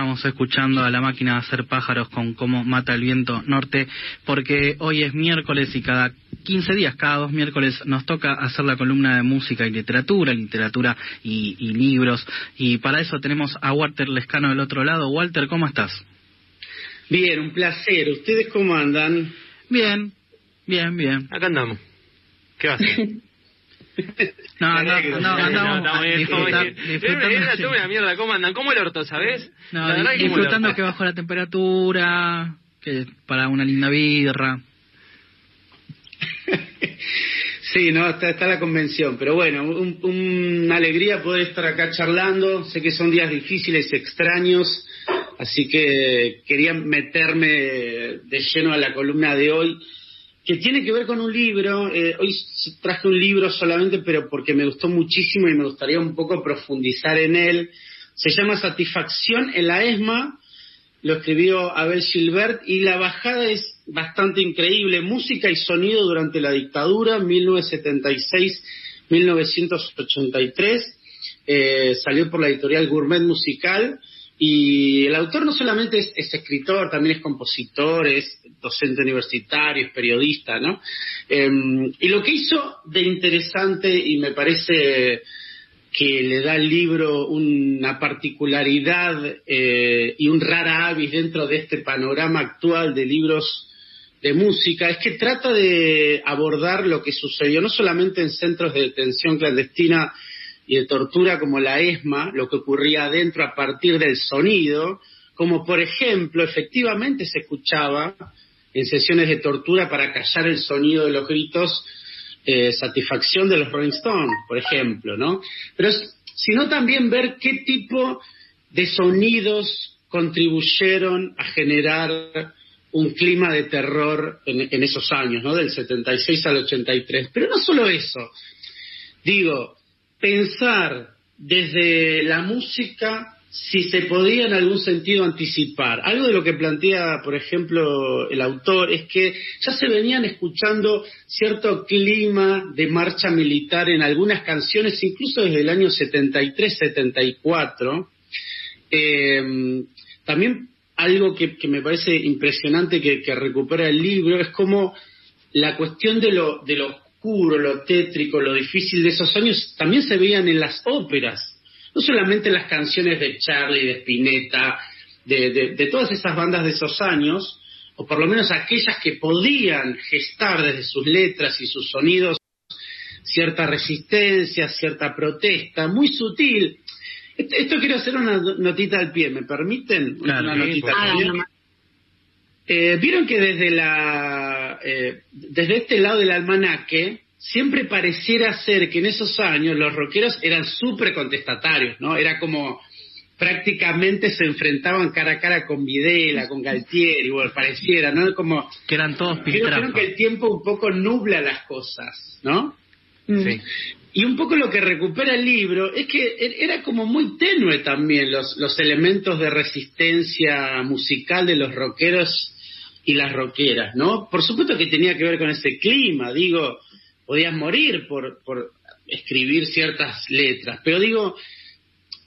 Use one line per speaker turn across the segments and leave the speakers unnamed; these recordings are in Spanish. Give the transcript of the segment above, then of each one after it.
estábamos escuchando a la máquina de hacer pájaros con cómo mata el viento norte, porque hoy es miércoles y cada 15 días, cada dos miércoles, nos toca hacer la columna de música y literatura, literatura y, y libros. Y para eso tenemos a Walter Lescano del otro lado. Walter, ¿cómo estás?
Bien, un placer. ¿Ustedes cómo andan?
Bien, bien, bien.
Acá andamos. ¿Qué va
No, no, no, no, disfruta-
Era
disfrutando,
una mierda, ¿cómo andan? ¿Cómo el orto, sabes?
no, disfrutando que bajó la temperatura, que para una linda birra.
Sí, no, está, está la convención, pero bueno, un- una alegría poder estar acá charlando. Sé que son días difíciles, extraños, así que quería meterme de lleno a la columna de hoy, que tiene que ver con un libro. Eh, hoy traje un libro solamente, pero porque me gustó muchísimo y me gustaría un poco profundizar en él. Se llama Satisfacción en la ESMA, lo escribió Abel Gilbert y la bajada es bastante increíble. Música y sonido durante la dictadura, 1976-1983. Eh, salió por la editorial Gourmet Musical y el autor no solamente es, es escritor, también es compositor, es docente universitario, es periodista, ¿no? Eh, y lo que hizo de interesante y me parece que le da al libro una particularidad eh, y un rara avis dentro de este panorama actual de libros de música, es que trata de abordar lo que sucedió no solamente en centros de detención clandestina y de tortura como la ESMA, lo que ocurría adentro a partir del sonido, como por ejemplo, efectivamente se escuchaba en sesiones de tortura para callar el sonido de los gritos eh, satisfacción de los Rolling Stones, por ejemplo, ¿no? Pero sino también ver qué tipo de sonidos contribuyeron a generar un clima de terror en esos años, ¿no? Del 76 al 83. Pero no solo eso. Digo, pensar desde la música si se podía en algún sentido anticipar. Algo de lo que plantea, por ejemplo, el autor es que ya se venían escuchando cierto clima de marcha militar en algunas canciones, incluso desde el año 73-74. Eh, también algo que, me parece impresionante que, que recupera el libro es como la cuestión de lo, de lo oscuro, lo tétrico, lo difícil de esos años también se veían en las óperas, no solamente en las canciones de Charlie, de Spinetta, de, de- de todas esas bandas de esos años, o por lo menos aquellas que podían gestar desde sus letras y sus sonidos cierta resistencia, cierta protesta, muy sutil. Esto, quiero hacer una no- notita al pie, ¿me permiten?
Claro,
una notita al pie. Eh, Vieron que desde la eh, desde este lado del almanaque siempre pareciera ser que en esos años los rockeros eran súper contestatarios, ¿no? Era como prácticamente se enfrentaban cara a cara con Videla, con Galtieri, bueno, pareciera, ¿no? Como
Que eran todos
creo, creo
piltrafas.
que el tiempo un poco nubla las cosas, ¿no?
Sí.
Y un poco lo que recupera el libro es que e- era como muy tenue también los, los elementos de resistencia musical de los rockeros y las rockeras, ¿no? Por supuesto que tenía que ver con ese clima, digo, podías morir por, por escribir ciertas letras, pero digo,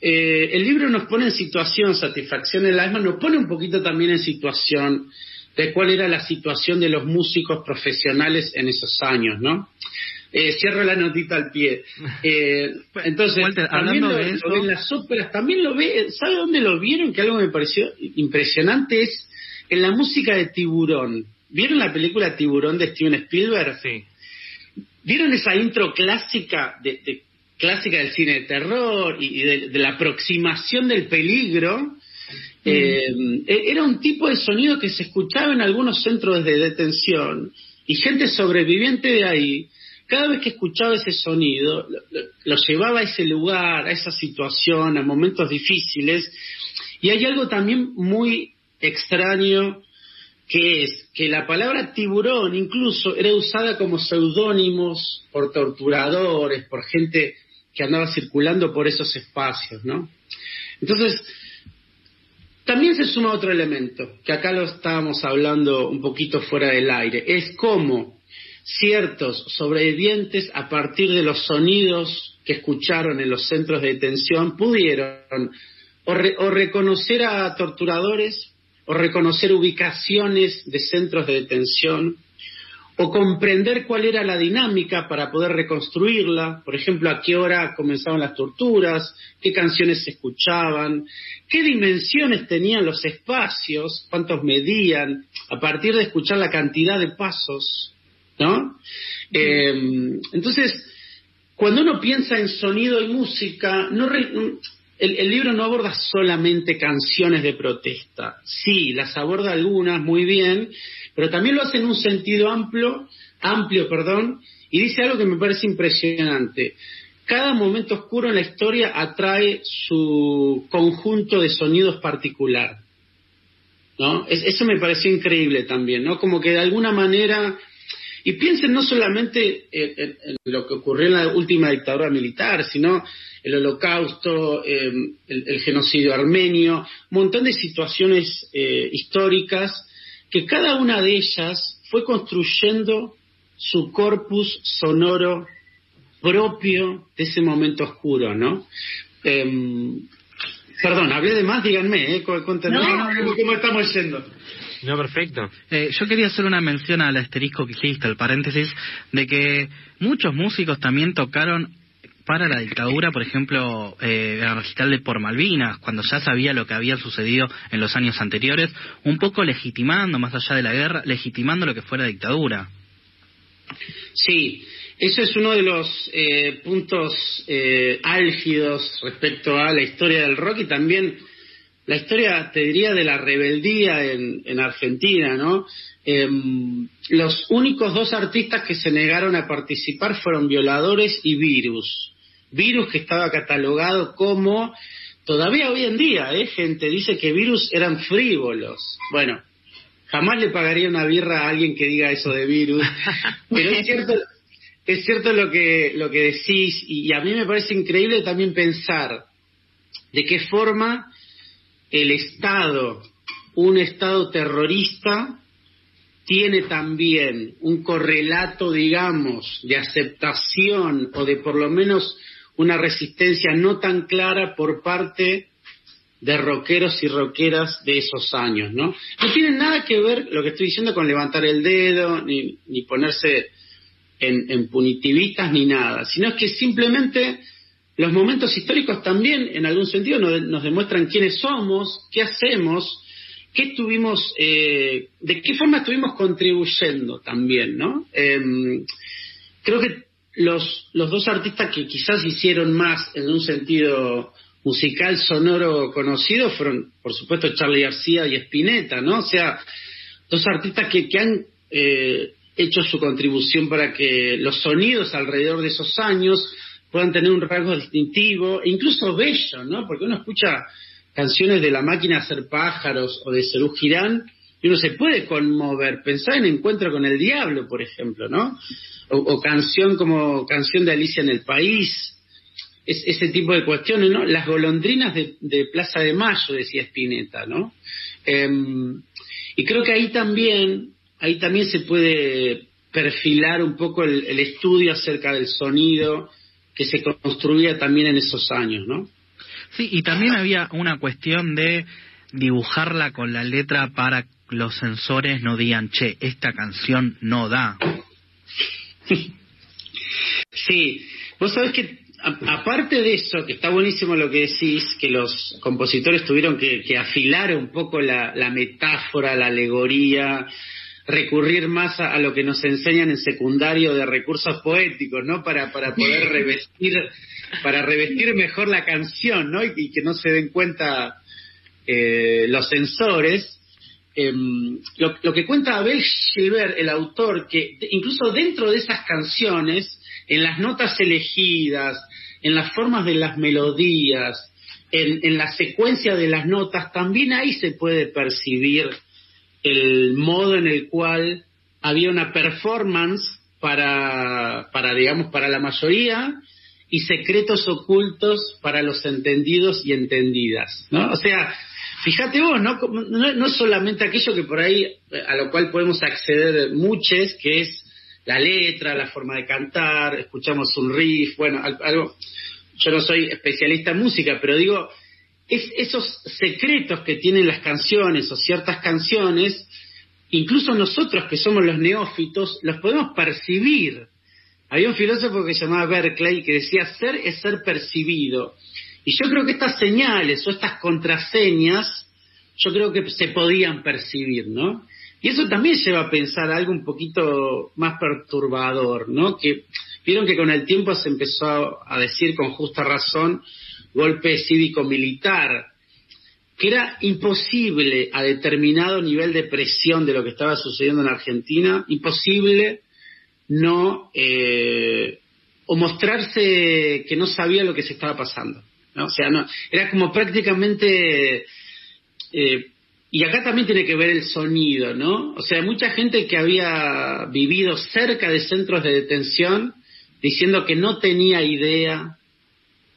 eh, el libro nos pone en situación, Satisfacción en el alma, nos pone un poquito también en situación de cuál era la situación de los músicos profesionales en esos años, ¿no? Eh, cierro la notita al pie. Eh, entonces,
Walter,
también
hablando
lo,
de
lo
eso-
ve en las óperas, también lo ve, ¿sabe dónde lo vieron? Que algo me pareció impresionante es en la música de Tiburón. ¿Vieron la película Tiburón de Steven Spielberg?
Sí.
¿Vieron esa intro clásica de, de- clásica del cine de terror y, y de, de la aproximación del peligro? Eh, e- era un tipo de sonido que se escuchaba en algunos centros de detención y gente sobreviviente de ahí, cada vez que escuchaba ese sonido, lo, lo- lo llevaba a ese lugar, a esa situación, a momentos difíciles. Y hay algo también muy extraño que es que la palabra tiburón incluso era usada como seudónimos por torturadores, por gente que andaba circulando por esos espacios, ¿no? Entonces, también se suma otro elemento, que acá lo estábamos hablando un poquito fuera del aire, es cómo ciertos sobrevivientes, a partir de los sonidos que escucharon en los centros de detención, pudieron o, o reconocer a torturadores, o reconocer ubicaciones de centros de detención, o comprender cuál era la dinámica para poder reconstruirla, por ejemplo, a qué hora comenzaban las torturas, qué canciones se escuchaban, qué dimensiones tenían los espacios, cuántos medían, a partir de escuchar la cantidad de pasos, ¿no? Eh, entonces, cuando uno piensa en sonido y música, no el, libro no aborda solamente canciones de protesta. Sí, las aborda algunas muy bien, pero también lo hace en un sentido amplio, amplio, perdón, y dice algo que me parece impresionante. Cada momento oscuro en la historia atrae su conjunto de sonidos particular. ¿No? eso me pareció increíble también, ¿no? Como que de alguna manera y piensen no solamente en, lo que ocurrió en la última dictadura militar, sino el holocausto, em, el, genocidio armenio, un montón de situaciones eh, históricas que cada una de ellas fue construyendo su corpus sonoro propio de ese momento oscuro, ¿no? Em, perdón, hablé de más, díganme, ¿eh? Cuéntenme cómo estamos yendo.
No, perfecto.
Eh, yo quería hacer una mención al asterisco que hiciste, el paréntesis, de que muchos músicos también tocaron para la dictadura, por ejemplo, eh, el recital de Por Malvinas, cuando ya sabía lo que había sucedido en los años anteriores, un poco legitimando, más allá de la guerra, legitimando lo que fue la dictadura.
Sí, eso es uno de los eh, puntos eh, álgidos respecto a la historia del rock y también la historia, te diría, de la rebeldía en, en Argentina, ¿no? Em, los únicos dos artistas que se negaron a participar fueron Violadores y Virus. Virus que estaba catalogado como, todavía hoy en día, ¿eh? gente dice que Virus eran frívolos. Bueno, jamás le pagaría una birra a alguien que diga eso de Virus, pero es cierto, es cierto lo que, lo que decís y a mí me parece increíble también pensar de qué forma el Estado, un Estado terrorista, tiene también un correlato, digamos, de aceptación o de por lo menos una resistencia no tan clara por parte de rockeros y rockeras de esos años, ¿no? No tiene nada que ver lo que estoy diciendo con levantar el dedo, ni, ni ponerse en, en ni nada, sino que simplemente los momentos históricos también, en algún sentido, nos, demuestran quiénes somos, qué hacemos, qué estuvimos, eh, de qué forma estuvimos contribuyendo también, ¿no? Em, creo que los, los dos artistas que quizás hicieron más en un sentido musical sonoro conocido fueron, por supuesto, Charlie García y Spinetta, ¿no? O sea, dos artistas que, que han eh, hecho su contribución para que los sonidos alrededor de esos años puedan tener un rasgo distintivo, incluso bello, ¿no? Porque uno escucha canciones de La máquina hacer pájaros o de Serú Girán y uno se puede conmover, pensar en Encuentro con el Diablo, por ejemplo, ¿no? O, canción como Canción de Alicia en el País, es, ese tipo de cuestiones, ¿no? Las golondrinas de, Plaza de Mayo, decía Spinetta, ¿no? Em, y creo que ahí también, ahí también se puede perfilar un poco el estudio acerca del sonido, que se construía también en esos años, ¿no?
Sí, y también había una cuestión de dibujarla con la letra para los sensores no digan, che, esta canción no da.
Sí, vos sabés que aparte de eso, que está buenísimo lo que decís, que los compositores tuvieron que, afilar un poco la, la metáfora, la alegoría, recurrir más a, lo que nos enseñan en secundario de recursos poéticos, ¿no? Para, para poder revestir, para revestir mejor la canción, ¿no? Y, que no se den cuenta eh, los sensores. Em, lo, que cuenta Abel Gilbert, el autor, que incluso dentro de esas canciones, en las notas elegidas, en las formas de las melodías, en, en la secuencia de las notas, también ahí se puede percibir el modo en el cual había una performance para, para, digamos, para la mayoría y secretos ocultos para los entendidos y entendidas, ¿no? O sea, fíjate vos, ¿no? No, no solamente aquello que por ahí, eh, a lo cual podemos acceder muchos, que es la letra, la forma de cantar, escuchamos un riff, bueno, algo, yo no soy especialista en música, pero digo, es, esos secretos que tienen las canciones o ciertas canciones, incluso nosotros que somos los neófitos, los podemos percibir. Había un filósofo que se llamaba Berkeley que decía, ser es ser percibido. Y yo creo que estas señales o estas contraseñas, yo creo que se podían percibir, ¿no? Y eso también lleva a pensar algo un poquito más perturbador, ¿no? Que vieron que con el tiempo se empezó a decir con justa razón golpe cívico-militar, que era imposible a determinado nivel de presión de lo que estaba sucediendo en Argentina, imposible no eh, o mostrarse que no sabía lo que se estaba pasando. O sea, no, era como prácticamente eh, y acá también tiene que ver el sonido, ¿no? O sea, mucha gente que había vivido cerca de centros de detención diciendo que no tenía idea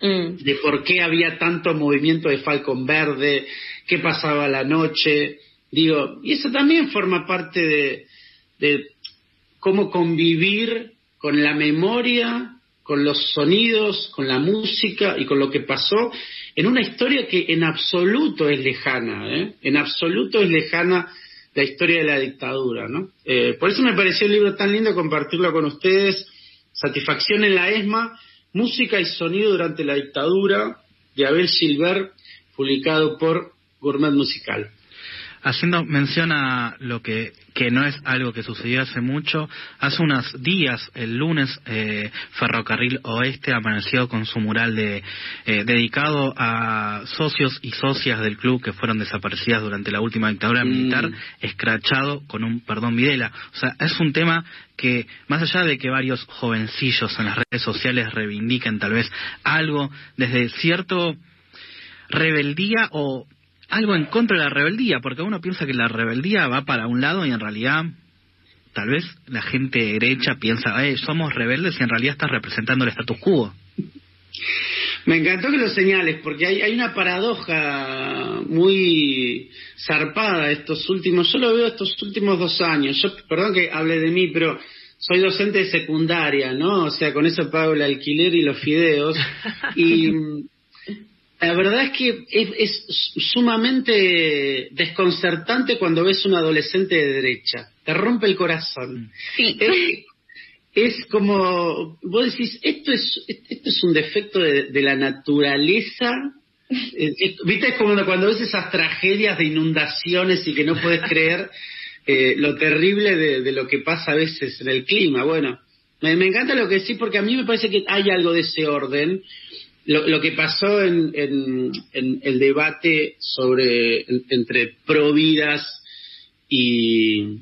mm. de por qué había tanto movimiento de Falcon Verde, qué pasaba la noche. Digo, y eso también forma parte de, de cómo convivir con la memoria, con los sonidos, con la música y con lo que pasó en una historia que en absoluto es lejana, ¿eh? en absoluto es lejana la historia de la dictadura, ¿no? Eh, por eso me pareció el libro tan lindo compartirlo con ustedes, Satisfacción en la ESMA, Música y Sonido durante la dictadura, de Abel Silver, publicado por Gourmet Musical.
Haciendo mención a lo que, que no es algo que sucedió hace mucho, hace unos días, el lunes, eh, Ferrocarril Oeste amaneció con su mural de, eh, dedicado a socios y socias del club que fueron desaparecidas durante la última dictadura mm. militar, escrachado con un perdón Videla. O sea, es un tema que, más allá de que varios jovencillos en las redes sociales reivindiquen tal vez algo desde cierto rebeldía o algo en contra de la rebeldía, porque uno piensa que la rebeldía va para un lado y en realidad tal vez la gente derecha piensa, eh, somos rebeldes y en realidad estás representando el status quo.
Me encantó que lo señales, porque hay, hay una paradoja muy zarpada estos últimos, yo lo veo estos últimos dos años, yo, perdón que hable de mí, pero soy docente de secundaria, ¿no? O sea, con eso pago el alquiler y los fideos. Y la verdad es que es, sumamente desconcertante cuando ves un adolescente de derecha. Te rompe el corazón. Sí. Es, como, vos decís, esto es, esto es un defecto de, la naturaleza. Viste, es como cuando ves esas tragedias de inundaciones y que no puedes creer eh, lo terrible de, lo que pasa a veces en el clima. Bueno, me, me encanta lo que decís porque a mí me parece que hay algo de ese orden lo, que pasó en, el debate sobre entre providas y,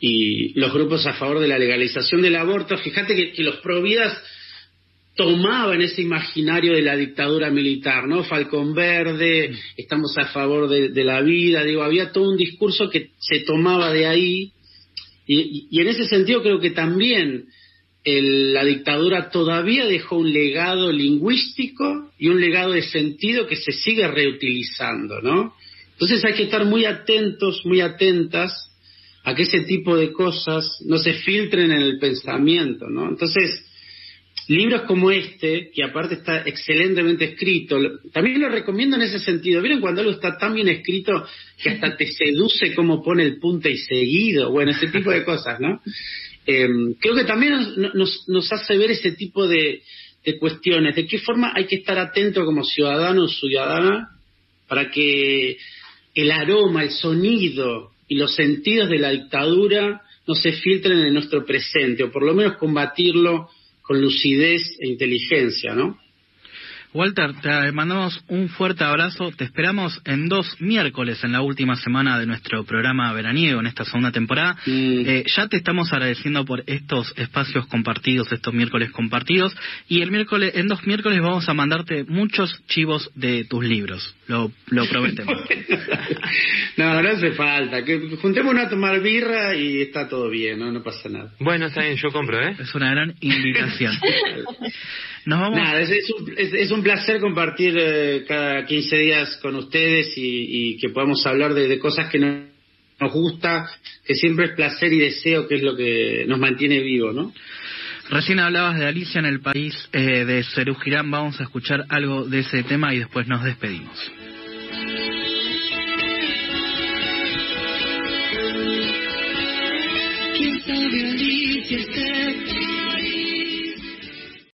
y los grupos a favor de la legalización del aborto, fíjate que, los providas tomaban ese imaginario de la dictadura militar, ¿no? Falcón Verde, estamos a favor de, la vida, digo, había todo un discurso que se tomaba de ahí, y en ese sentido creo que también la dictadura todavía dejó un legado lingüístico y un legado de sentido que se sigue reutilizando, ¿no? Entonces hay que estar muy atentos, muy atentas a que ese tipo de cosas no se filtren en el pensamiento, ¿no? Entonces, libros como este, que aparte está excelentemente escrito, también lo recomiendo en ese sentido. ¿Vieron cuando algo está tan bien escrito que hasta te seduce cómo pone el punto y seguido? Bueno, ese tipo de cosas, ¿no? Eh, creo que también nos, nos, hace ver ese tipo de, cuestiones, de qué forma hay que estar atento como ciudadano o ciudadana para que el aroma, el sonido y los sentidos de la dictadura no se filtren en nuestro presente, o por lo menos combatirlo con lucidez e inteligencia, ¿no?
Walter, te mandamos un fuerte abrazo. Te esperamos en dos miércoles en la última semana de nuestro programa veraniego en esta segunda temporada. Eh, ya te estamos agradeciendo por estos espacios compartidos, estos miércoles compartidos. Y el miércoles, en dos miércoles vamos a mandarte muchos chivos de tus libros. Lo, lo prometemos.
no, no hace falta. Que juntémonos a tomar birra y está todo bien, no, no pasa nada.
Bueno, está bien, yo compro, ¿eh?
Es una gran invitación.
Nada, es, un, placer compartir eh, cada 15 días con ustedes y, que podamos hablar de, cosas que nos gusta, que siempre es placer y deseo, que es lo que nos mantiene vivo, ¿no?
Recién hablabas de Alicia en el país eh, de Cerú Girán, vamos a escuchar algo de ese tema y después nos despedimos.